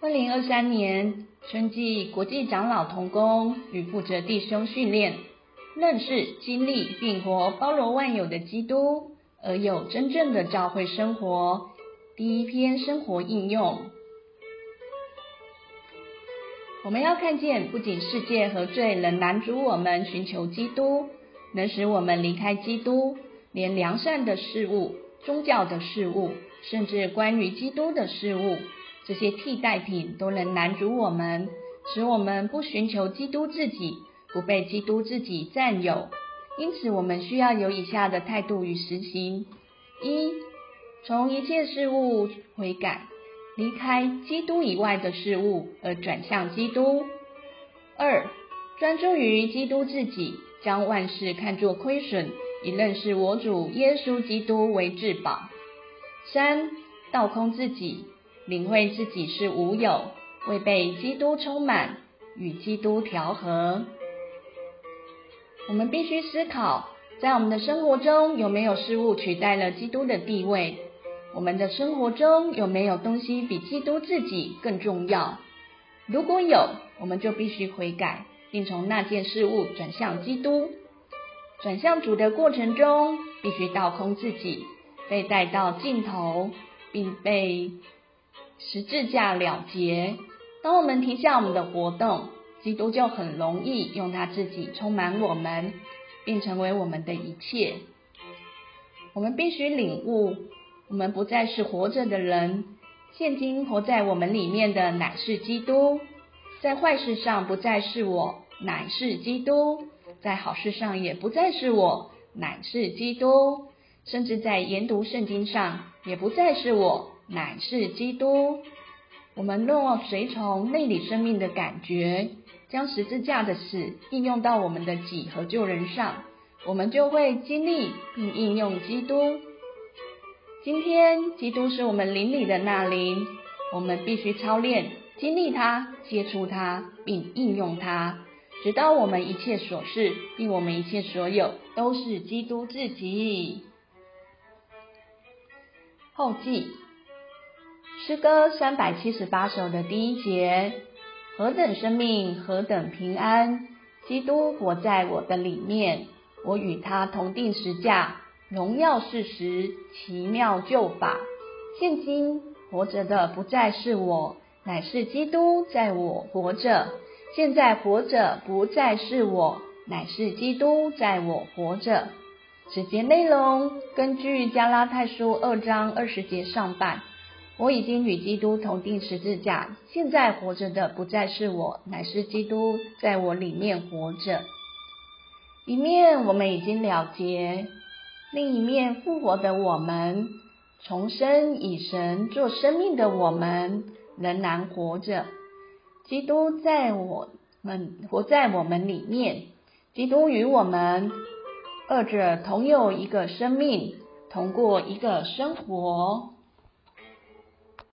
二零二三年春季国际长老同工与负责弟兄训练，认识、经历并活包罗万有的基督，而有真正的教会生活。第一篇生活应用，我们要看见，不仅世界和罪能拦阻我们寻求基督，能使我们离开基督，连良善的事物、宗教的事物，甚至关于基督的事物。这些替代品都能拦阻我们，使我们不寻求基督自己，不被基督自己占有。因此，我们需要有以下的态度与实行：一、从一切事物悔改，离开基督以外的事物，而转向基督；二、专注于基督自己，将万事看作亏损，以认识我主耶稣基督为至宝；三、倒空自己。领会自己是无有，未被基督充满，与基督调和。我们必须思考，在我们的生活中有没有事物取代了基督的地位？我们的生活中有没有东西比基督自己更重要？如果有，我们就必须悔改，并从那件事物转向基督。转向主的过程中，必须倒空自己，被带到尽头，并被。十字架了结。当我们停下我们的活动，基督就很容易用他自己充满我们，并成为我们的一切。我们必须领悟，我们不再是活着的人，现今活在我们里面的乃是基督。在坏事上不再是我，乃是基督；在好事上也不再是我，乃是基督。甚至在研读圣经上，也不再是我。乃是基督。我们若随从内里生命的感觉，将十字架的死应用到我们的己和救人上，我们就会经历并应用基督。今天，基督是我们灵里的那灵，我们必须操练经历它、接触它，并应用它，直到我们一切所事并我们一切所有都是基督自己。后记。诗歌三百七十八首的第一节：何等生命，何等平安！基督活在我的里面，我与他同定十架，荣耀事实，奇妙救法。现今活着的不再是我，乃是基督在我活着。现在活着不再是我，乃是基督在我活着。此节内容根据加拉太书二章二十节上半。我已经与基督同定十字架，现在活着的不再是我，乃是基督在我里面活着。一面我们已经了结，另一面复活的我们，重生以神做生命的我们，仍然活着。基督在我们活在我们里面，基督与我们二者同有一个生命，同过一个生活。